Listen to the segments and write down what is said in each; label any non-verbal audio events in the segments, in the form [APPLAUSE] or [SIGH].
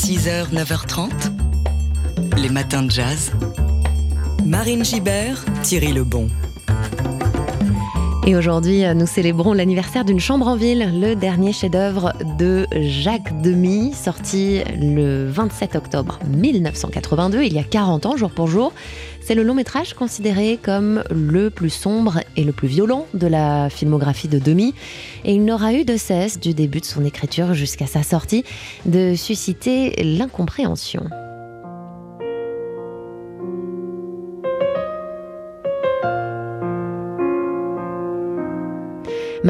6h, 9h30, les matins de jazz. Marine Gibert, Thierry Lebon. Et aujourd'hui, nous célébrons l'anniversaire d'une chambre en ville, le dernier chef-d'œuvre de Jacques Demy, sorti le 27 octobre 1982, il y a 40 ans, jour pour jour. C'est le long métrage considéré comme le plus sombre et le plus violent de la filmographie de Demy. Et il n'aura eu de cesse, du début de son écriture jusqu'à sa sortie, de susciter l'incompréhension.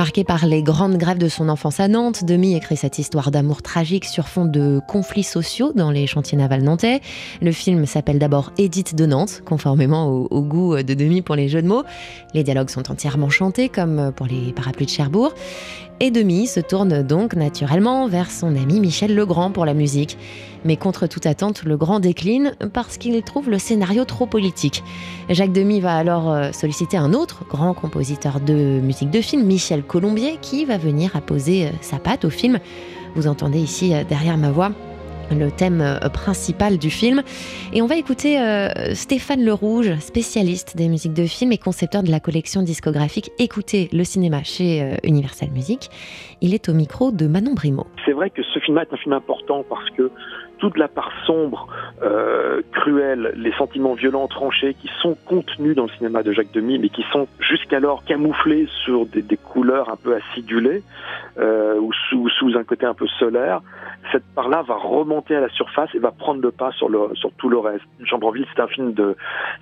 Marqué par les grandes grèves de son enfance à Nantes, Demi écrit cette histoire d'amour tragique sur fond de conflits sociaux dans les chantiers navals nantais. Le film s'appelle d'abord Édith de Nantes, conformément au, goût de Demi pour les jeux de mots. Les dialogues sont entièrement chantés, comme pour les parapluies de Cherbourg. Et Demi se tourne donc naturellement vers son ami Michel Legrand pour la musique. Mais contre toute attente, Legrand décline parce qu'il trouve le scénario trop politique. Jacques Demy va alors euh, solliciter un autre grand compositeur de musique de film, Michel Colombier, qui va venir apposer euh, sa patte au film. Vous entendez ici euh, derrière ma voix le thème euh, principal du film. Et on va écouter euh, Stéphane Le Rouge, spécialiste des musiques de film et concepteur de la collection discographique Écoutez le cinéma chez euh, Universal Music. Il est au micro de Manon Brimo. C'est vrai que ce film est un film important parce que toute la part sombre, cruelle, les sentiments violents, tranchés, qui sont contenus dans le cinéma de Jacques Demy, mais qui sont jusqu'alors camouflés sur des, couleurs un peu acidulées ou sous, un côté un peu solaire, cette part-là va remonter à la surface et va prendre le pas sur, le, sur tout le reste. Chambre-en-Ville, c'est un film de,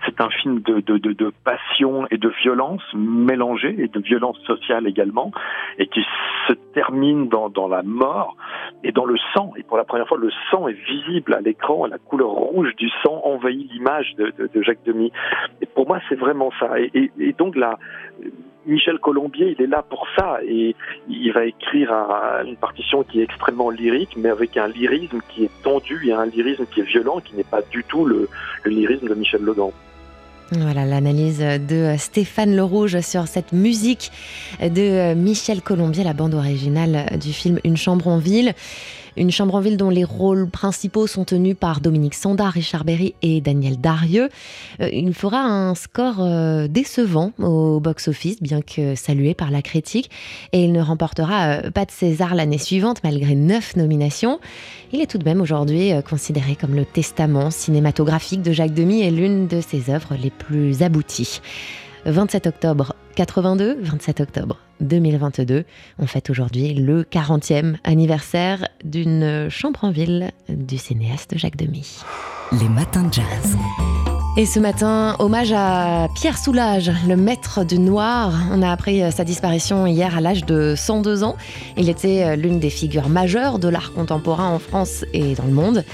c'est un film de, de, de, de, passion et de violence mélangée et de violence sociale également, et qui se termine dans, dans la mort et dans le sang. Et pour la première fois, le sang est visible à l'écran, la couleur rouge du sang envahit l'image de, Jacques Demy. Et pour moi, c'est vraiment ça. Et, donc là, Michel Colombier, il est là pour ça et il va écrire une partition qui est extrêmement lyrique, mais avec un lyrisme qui est tendu et un lyrisme qui est violent, qui n'est pas du tout le, lyrisme de Michel Legrand. Voilà l'analyse de Stéphane Le Rouge sur cette musique de Michel Colombier, la bande originale du film Une chambre en ville. Une chambre en ville dont les rôles principaux sont tenus par Dominique Sanda, Richard Berry et Daniel Darieux. Euh, il fera un score euh, décevant au box-office, bien que salué par la critique, et il ne remportera euh, pas de César l'année suivante malgré neuf nominations. Il est tout de même aujourd'hui considéré comme le testament cinématographique de Jacques Demy et l'une de ses œuvres les plus abouties. 27 octobre 82, 27 octobre 2022. On fête aujourd'hui le 40e anniversaire d'une chambre en ville du cinéaste Jacques Demy. Les matins de jazz. Et ce matin, hommage à Pierre Soulages, le maître du noir. On a appris sa disparition hier à l'âge de 102 ans. Il était l'une des figures majeures de l'art contemporain en France et dans le monde.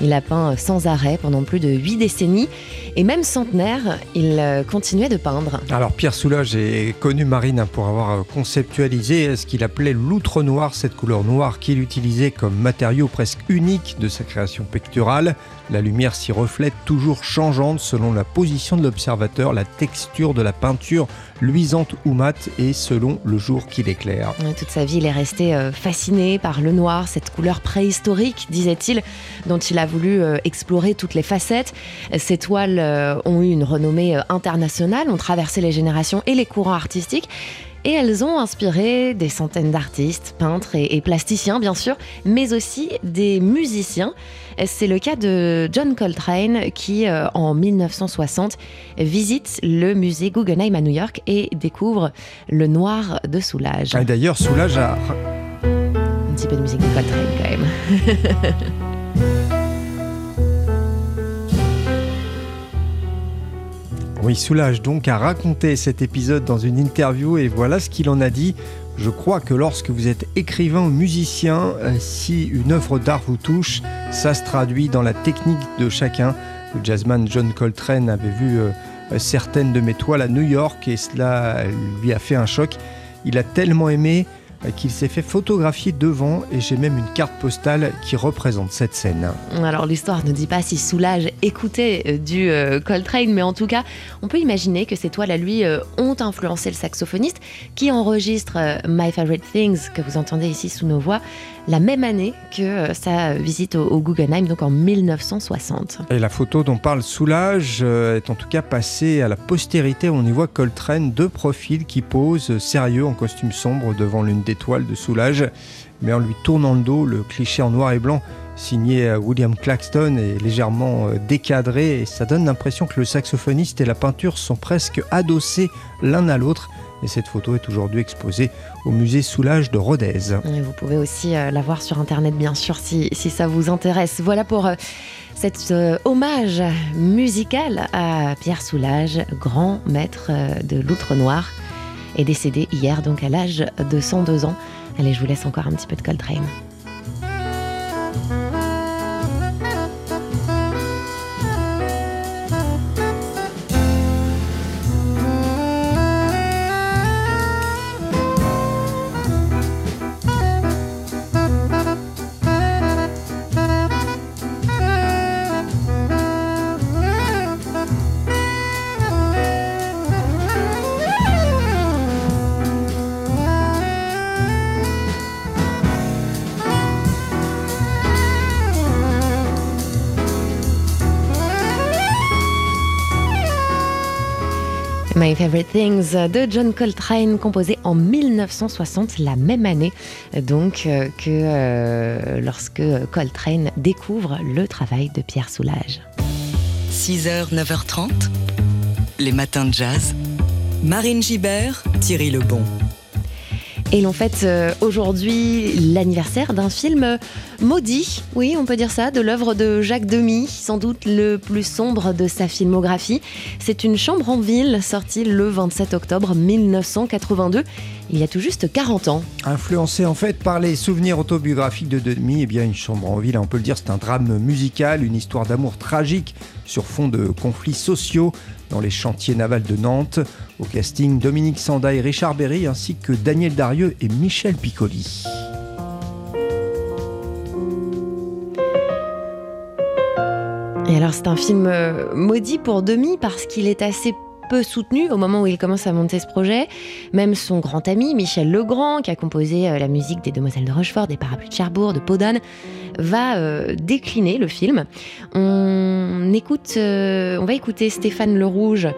Il a peint sans arrêt pendant plus de huit décennies. Et même centenaire, il continuait de peindre. Alors Pierre Soulages est connu, Marine, pour avoir conceptualisé ce qu'il appelait l'outre noir, cette couleur noire qu'il utilisait comme matériau presque unique de sa création picturale. La lumière s'y reflète toujours changeante selon la position de l'observateur, la texture de la peinture, luisante ou mate, et selon le jour qui l'éclaire. Toute sa vie, il est resté euh, fasciné par le noir, cette couleur préhistorique, disait-il, dont il a voulu euh, explorer toutes les facettes. Ces toiles euh, ont eu une renommée internationale, ont traversé les générations et les courants artistiques et elles ont inspiré des centaines d'artistes, peintres et, plasticiens bien sûr, mais aussi des musiciens. C'est le cas de John Coltrane qui, euh, en 1960, visite le musée Guggenheim à New York et découvre le noir de Soulage. Ah, d'ailleurs, Soulage a... Un petit peu de musique de Coltrane quand même. [LAUGHS] Oui, Soulage donc a raconté cet épisode dans une interview et voilà ce qu'il en a dit. Je crois que lorsque vous êtes écrivain ou musicien, euh, si une œuvre d'art vous touche, ça se traduit dans la technique de chacun. Le jazzman John Coltrane avait vu euh, certaines de mes toiles à New York et cela lui a fait un choc. Il a tellement aimé qu'il s'est fait photographier devant et j'ai même une carte postale qui représente cette scène. Alors l'histoire ne dit pas si Soulage écoutait euh, du euh, Coltrane, mais en tout cas, on peut imaginer que ces toiles à lui ont influencé le saxophoniste qui enregistre My Favorite Things que vous entendez ici sous nos voix la même année que sa visite au, Guggenheim, donc en 1960. Et la photo dont parle Soulage est en tout cas passée à la postérité. On y voit Coltrane, deux profils qui posent sérieux en costume sombre devant l'une des toiles de Soulage, mais en lui tournant le dos, le cliché en noir et blanc signé euh, William Claxton est légèrement euh, décadré et ça donne l'impression que le saxophoniste et la peinture sont presque adossés l'un à l'autre. Et cette photo est aujourd'hui exposée au musée Soulage de Rodez. vous pouvez aussi euh, la voir sur internet, bien sûr, si, ça vous intéresse. Voilà pour cet hommage musical à Pierre Soulage, grand maître de l'Outre-Noir, est décédé hier, donc à l'âge de 102 ans. Allez, je vous laisse encore un petit peu de Coltrane. My Favorite Things de John Coltrane, composé en 1960, la même année donc euh, que euh, lorsque Coltrane découvre le travail de Pierre Soulages. 6h, 9h30, les matins de jazz. Marine Gibert, Thierry Lebon. Et l'on fête euh, aujourd'hui l'anniversaire d'un film maudit, oui, on peut dire ça, de l'œuvre de Jacques Demy, sans doute le plus sombre de sa filmographie. C'est une chambre en ville sortie le 27 octobre 1982 il y a tout juste 40 ans. Influencé en fait par les souvenirs autobiographiques de Demy, eh bien une chambre en ville, on peut le dire, c'est un drame musical, une histoire d'amour tragique sur fond de conflits sociaux dans les chantiers navals de Nantes. Au casting, Dominique Sanda et Richard Berry, ainsi que Daniel Darieux et Michel Piccoli. Et alors c'est un film euh, maudit pour Demi parce qu'il est assez peu soutenu au moment où il commence à monter ce projet. Même son grand ami, Michel Legrand, qui a composé euh, la musique des Demoiselles de Rochefort, des Parapluies de Cherbourg, de Podane, va euh, décliner le film. On, écoute, euh, on va écouter Stéphane Le Rouge,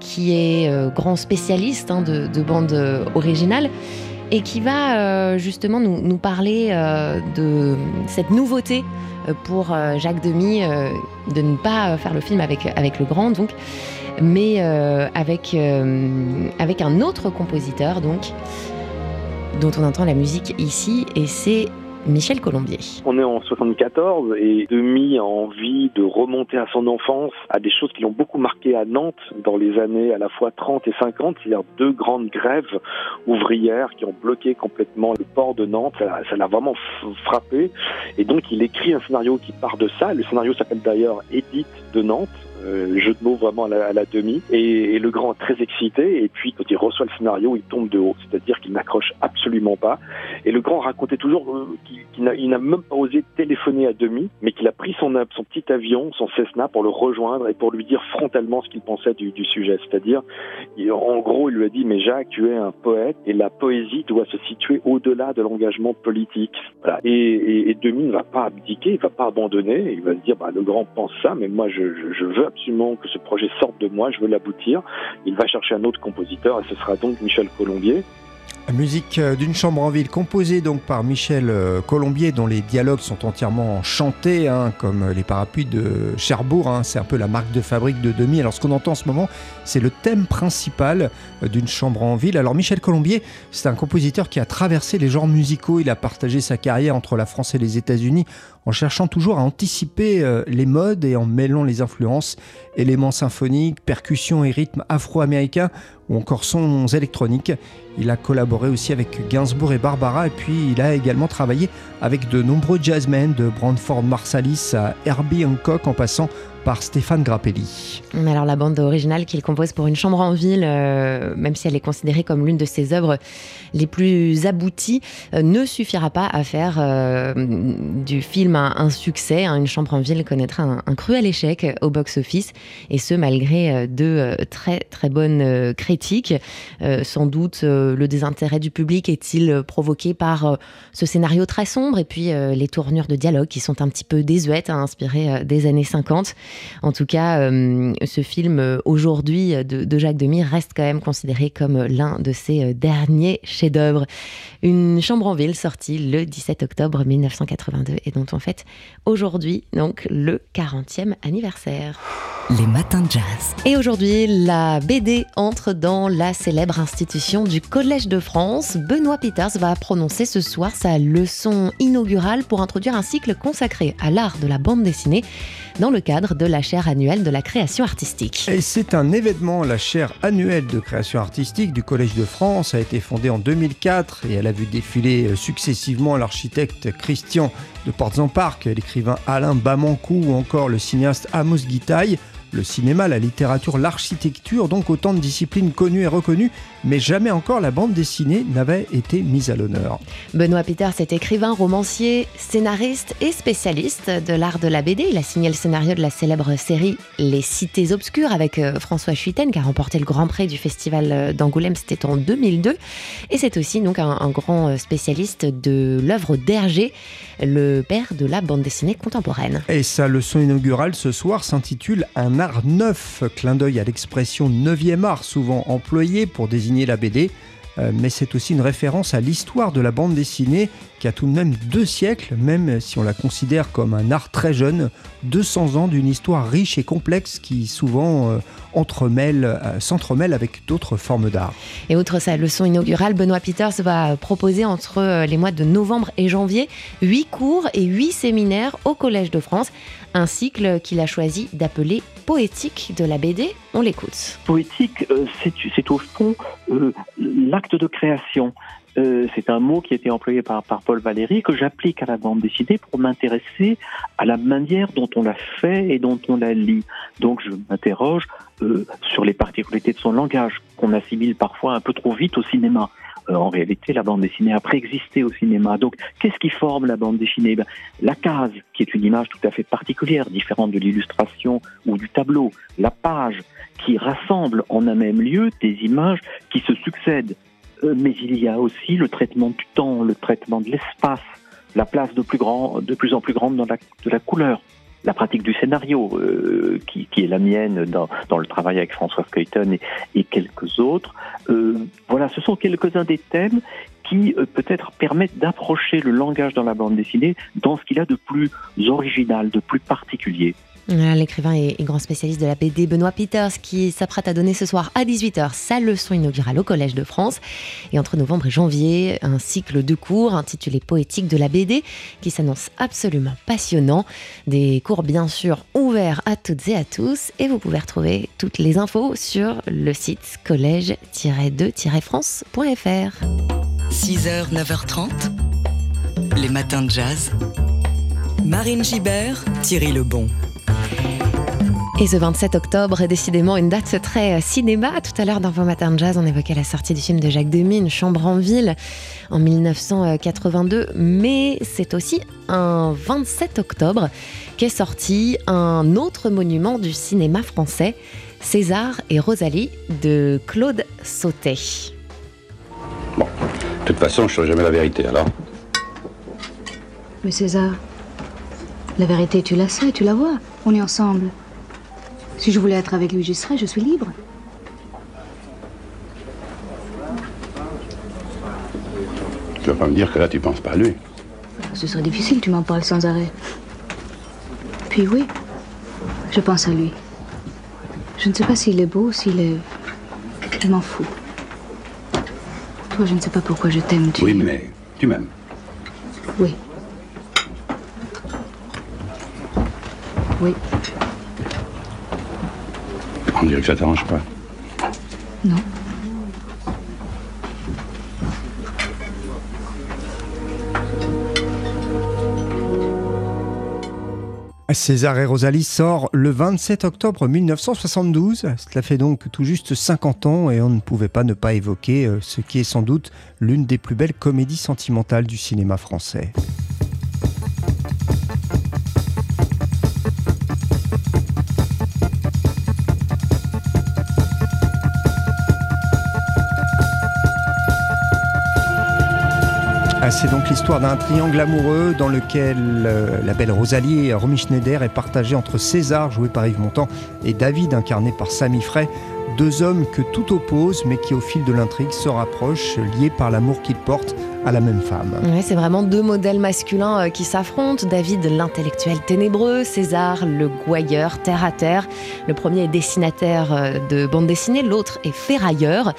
qui est grand spécialiste hein, de, de bande originale et qui va justement nous, parler de cette nouveauté pour Jacques Demy de ne pas faire le film avec, avec le. Donc, mais euh, avec, euh, avec un autre compositeur, donc, dont on entend la musique ici, et c'est Michel Colombier. On est en 74 et Demi a envie de remonter à son enfance, à des choses qui l'ont beaucoup marqué à Nantes dans les années à la fois 30 et 50, c'est-à-dire deux grandes grèves ouvrières qui ont bloqué complètement le port de Nantes. Ça l'a vraiment frappé. Et donc il écrit un scénario qui part de ça. Le scénario s'appelle d'ailleurs Edith de Nantes euh, jeu de mots vraiment à la, demi. Et, le grand très excité. Et puis quand il reçoit le scénario, il tombe de haut, c'est-à-dire qu'il n'accroche absolument pas. Et le grand racontait toujours euh, qu'il n'a même pas osé téléphoner à demi, mais qu'il a pris son, son petit avion, son Cessna, pour le rejoindre et pour lui dire frontalement ce qu'il pensait du, du sujet. C'est-à-dire, en gros, il lui a dit mais Jacques, tu es un poète et la poésie doit se situer au-delà de l'engagement politique. Voilà. Et, et, et, Demi ne va pas abdiquer, il va pas abandonner. Il va se dire bah, le grand pense ça, mais moi je, je, je veux absolument que ce projet sorte de moi, je veux l'aboutir. Il va chercher un autre compositeur et ce sera donc Michel Colombier. Musique euh, d'une chambre en ville composée donc par Michel euh, Colombier dont les dialogues sont entièrement chantés hein, comme les parapluies de Cherbourg, hein. c'est un peu la marque de fabrique de Demi. Alors ce qu'on entend en ce moment c'est le thème principal euh, d'une chambre en ville. Alors Michel Colombier c'est un compositeur qui a traversé les genres musicaux, il a partagé sa carrière entre la France et les États-Unis en cherchant toujours à anticiper les modes et en mêlant les influences, éléments symphoniques, percussions et rythmes afro-américains ou encore sons électroniques. Il a collaboré aussi avec Gainsbourg et Barbara et puis il a également travaillé avec de nombreux jazzmen de Brandford Marsalis à Herbie Hancock en passant par Stéphane Grappelli. Alors la bande originale qu'il compose pour une chambre en ville, euh, même si elle est considérée comme l'une de ses œuvres les plus abouties, euh, ne suffira pas à faire euh, du film un, succès. Hein. Une chambre en ville connaîtra un, cruel échec au box-office, et ce malgré de très très bonnes critiques. sans doute le désintérêt du public est-il provoqué par ce scénario très sombre et puis les tournures de dialogue qui sont un petit peu désuètes, hein, inspirées des années 50. En tout cas, euh, ce film euh, aujourd'hui de, Jacques Demy reste quand même considéré comme l'un de ses euh, derniers chefs-d'œuvre. Une chambre en ville sortie le 17 octobre 1982 et dont on fête aujourd'hui donc le 40e anniversaire. Les matins de jazz. Et aujourd'hui, la BD entre dans la célèbre institution du Collège de France. Benoît Peters va prononcer ce soir sa leçon inaugurale pour introduire un cycle consacré à l'art de la bande dessinée dans le cadre de la chaire annuelle de la création artistique. C'est un événement, la chaire annuelle de création artistique du Collège de France a été fondée en 2004 et elle a vu défiler euh, successivement l'architecte Christian de Portes-en-Parc, l'écrivain Alain Bamancou ou encore le cinéaste Amos Guitaille le cinéma, la littérature, l'architecture, donc autant de disciplines connues et reconnues, mais jamais encore la bande dessinée n'avait été mise à l'honneur. Benoît Peters est écrivain, romancier, scénariste et spécialiste de l'art de la BD. Il a signé le scénario de la célèbre série Les Cités Obscures avec euh, François Chuiten qui a remporté le Grand Prix du Festival euh, d'Angoulême, c'était en 2002. Et c'est aussi donc un, un grand euh, spécialiste de l'œuvre d'Hergé, le père de la bande dessinée contemporaine. Et sa leçon inaugurale ce soir s'intitule Un art neuf, clin d'œil à l'expression 9e art souvent employée pour désigner la BD, euh, mais c'est aussi une référence à l'histoire de la bande dessinée qui a tout de même deux siècles, même si on la considère comme un art très jeune, 200 ans d'une histoire riche et complexe qui souvent euh, entremêle, euh, s'entremêle avec d'autres formes d'art. Et outre sa leçon inaugurale, Benoît Peters va proposer entre les mois de novembre et janvier huit cours et huit séminaires au Collège de France, un cycle qu'il a choisi d'appeler poétique de la BD. On l'écoute. Poétique, c'est au fond l'acte de création. Euh, c'est un mot qui a été employé par, par Paul Valéry que j'applique à la bande dessinée pour m'intéresser à la manière dont on la fait et dont on la lit. Donc je m'interroge euh, sur les particularités de son langage qu'on assimile parfois un peu trop vite au cinéma. Euh, en réalité, la bande dessinée a préexisté au cinéma. Donc, qu'est-ce qui forme la bande dessinée? Ben, La case, qui est une image tout à fait particulière, différente de l'illustration ou du tableau. La page, qui rassemble en un même lieu des images qui se succèdent. Euh, mais il y a aussi le traitement du temps, le traitement de l'espace, la place de plus, grand, de plus en plus grande dans la, de la couleur, la pratique du scénario, euh, qui, qui, est la mienne dans, dans, le travail avec François Skeuten et, quelques autres. Euh, voilà, ce sont quelques-uns des thèmes qui peut-être permettent d'approcher le langage dans la bande dessinée dans ce qu'il a de plus original, de plus particulier. L'écrivain et grand spécialiste de la BD Benoît Peters qui s'apprête à donner ce soir à 18h sa leçon inaugurale au Collège de France. Et entre novembre et janvier, un cycle de cours intitulé Poétique de la BD qui s'annonce absolument passionnant. Des cours bien sûr ouverts à toutes et à tous. Et vous pouvez retrouver toutes les infos sur le site collège-2-france.fr. 6h, 9h30, les matins de jazz. Marine Gibert, Thierry Lebon. Et ce 27 octobre est décidément une date très euh, cinéma. Tout à l'heure, dans Vos Matins de Jazz, on évoquait la sortie du film de Jacques Demy, Une chambre en ville, en 1982. Mais c'est aussi un 27 octobre qu'est sorti un autre monument du cinéma français, César et Rosalie, de Claude Sautet. Bon, de toute façon, je ne jamais la vérité, alors Mais César, la vérité, tu la sais, tu la vois. On est ensemble. Si je voulais être avec lui, j'y serais, je suis libre. Tu vas pas me dire que là, tu penses pas à lui Ce serait difficile, tu m'en parles sans arrêt. Puis oui, je pense à lui. Je ne sais pas s'il est beau, s'il est... Je m'en fous. Toi, je ne sais pas pourquoi je t'aime, tu... Oui, mais tu m'aimes. Oui. Oui. On dirait que ça t'arrange pas. Non. César et Rosalie sort le 27 octobre 1972. Cela fait donc tout juste 50 ans et on ne pouvait pas ne pas évoquer euh, ce qui est sans doute l'une des plus belles comédies sentimentales du cinéma français. Ah, c'est donc l'histoire d'un triangle amoureux dans lequel euh, la belle Rosalie et Romy Schneider est partagée entre César, joué par Yves Montand, et David, incarné par Samy Frey, deux hommes que tout oppose, mais qui au fil de l'intrigue se rapprochent, liés par l'amour qu'ils portent à la même femme. C'est vraiment deux modèles masculins euh, qui s'affrontent. David, l'intellectuel ténébreux, César, le gouailleur, terre à terre. Le premier est dessinateur de bande dessinée, l'autre est ferrailleur.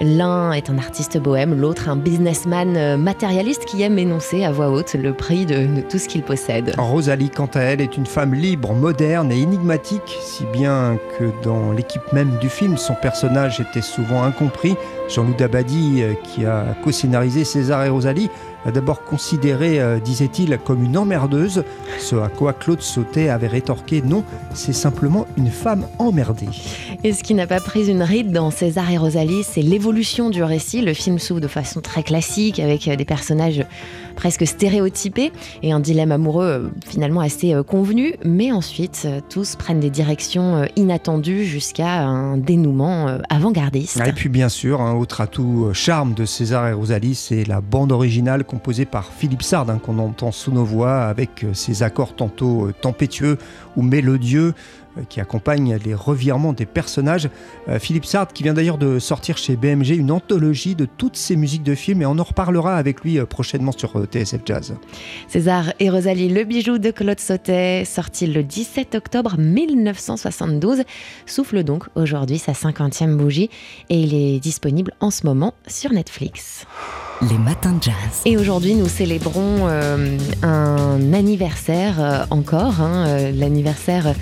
L'un est un artiste bohème, l'autre un businessman euh, matérialiste qui aime énoncer à voix haute le prix de, tout ce qu'il possède. Rosalie, quant à elle, est une femme libre, moderne et énigmatique, si bien que dans l'équipe même du film, son personnage était souvent incompris. Jean-Loup Dabadi, euh, qui a co-scénarisé César et Rosalie, a d'abord considéré, euh, disait-il, comme une emmerdeuse, ce à quoi Claude Sautet avait rétorqué non, c'est simplement une femme emmerdée. Et ce qui n'a pas pris une ride dans César et Rosalie, c'est l'évolution du récit. Le film s'ouvre de façon très classique, avec euh, des personnages presque stéréotypés et un dilemme amoureux euh, finalement assez euh, convenu. Mais ensuite, tous prennent des directions inattendues jusqu'à un dénouement avant-gardiste. Et puis bien sûr, un autre atout charme de César et Rosalie, c'est la bande originale composée par Philippe Sard, qu'on entend sous nos voix, avec ses accords tantôt tempétueux ou mélodieux, qui accompagnent les revirements des personnages. Euh, Philippe Sard, qui vient d'ailleurs de sortir chez BMG une anthologie de toutes ses musiques de films, et on en reparlera avec lui euh, prochainement sur euh, TSF Jazz. César et Rosalie, le bijou de Claude Sautet, sorti le 17 octobre 1972, souffle donc aujourd'hui sa 50e bougie et il est disponible en ce moment sur Netflix. Les matins de jazz. Et aujourd'hui, nous célébrons euh, un anniversaire euh, encore, hein, euh, l'anniversaire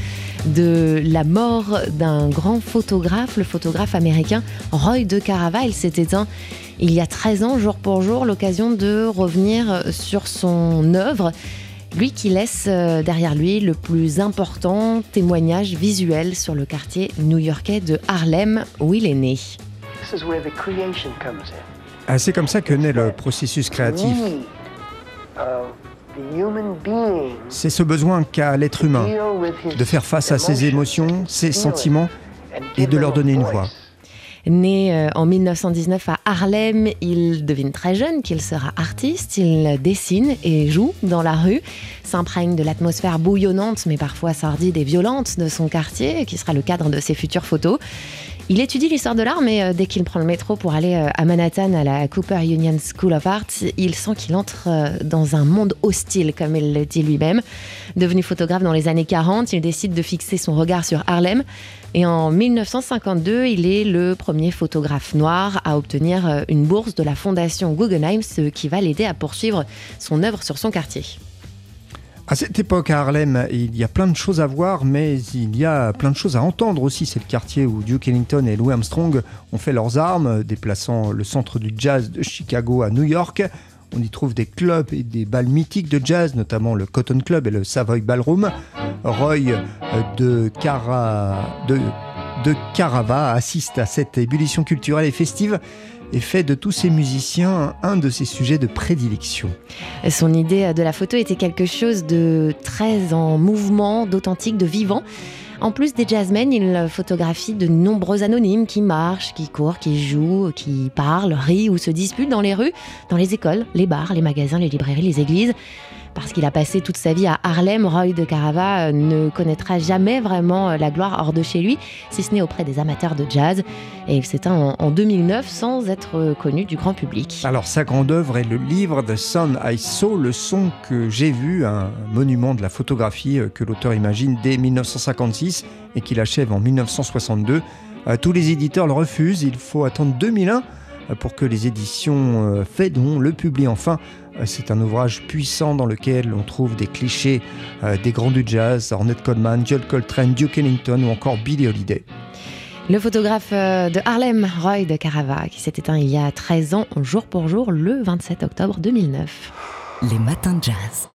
de la mort d'un grand photographe, le photographe américain Roy de Carava. Il s'est éteint il y a 13 ans, jour pour jour, l'occasion de revenir sur son œuvre. Lui qui laisse derrière lui le plus important témoignage visuel sur le quartier new-yorkais de Harlem où il est né. This is where the creation comes in. Ah, c'est comme ça que naît le processus créatif. C'est ce besoin qu'a l'être humain de faire face à ses émotions, ses sentiments and et de leur donner une voice. voix. Né euh, en 1919 à Harlem, il devine très jeune qu'il sera artiste. Il dessine et joue dans la rue, s'imprègne de l'atmosphère bouillonnante mais parfois sordide et violente de son quartier, qui sera le cadre de ses futures photos. Il étudie l'histoire de l'art, mais euh, dès qu'il prend le métro pour aller euh, à Manhattan à la Cooper Union School of Art, il sent qu'il entre euh, dans un monde hostile, comme il le dit lui-même. Devenu photographe dans les années 40, il décide de fixer son regard sur Harlem. Et en 1952, il est le premier photographe noir à obtenir une bourse de la fondation Guggenheim, ce qui va l'aider à poursuivre son œuvre sur son quartier. À cette époque à Harlem, il y a plein de choses à voir, mais il y a plein de choses à entendre aussi. C'est le quartier où Duke Ellington et Louis Armstrong ont fait leurs armes, déplaçant le centre du jazz de Chicago à New York. On y trouve des clubs et des balles mythiques de jazz, notamment le Cotton Club et le Savoy Ballroom. Roy euh, de, de Carava assiste à cette ébullition culturelle et festive et fait de tous ces musiciens un de ses sujets de prédilection. Son idée de la photo était quelque chose de très en mouvement, d'authentique, de vivant. En plus des jazzmen, il photographie de nombreux anonymes qui marchent, qui courent, qui jouent, qui parlent, rient ou se disputent dans les rues, dans les écoles, les bars, les magasins, les librairies, les églises. Parce qu'il a passé toute sa vie à Harlem, Roy de Carava euh, ne connaîtra jamais vraiment euh, la gloire hors de chez lui, si ce n'est auprès des amateurs de jazz. Et il s'éteint en, en 2009 sans être euh, connu du grand public. Alors sa grande œuvre est le livre The Son I Saw, le son que j'ai vu, un monument de la photographie que l'auteur imagine dès 1956 et qu'il achève en 1962. Euh, Tous les éditeurs le refusent, il faut attendre 2001 euh, pour que les éditions Phaidon le publient enfin. Euh, C'est un ouvrage puissant dans lequel on trouve des clichés euh, des grands du jazz, Ornette Coleman, John Coltrane, Duke Ellington ou encore Billie Holiday. Le photographe euh, de Harlem, Roy de Carava, qui s'est éteint il y a 13 ans, jour pour jour, le 27 octobre 2009. Les matins de jazz.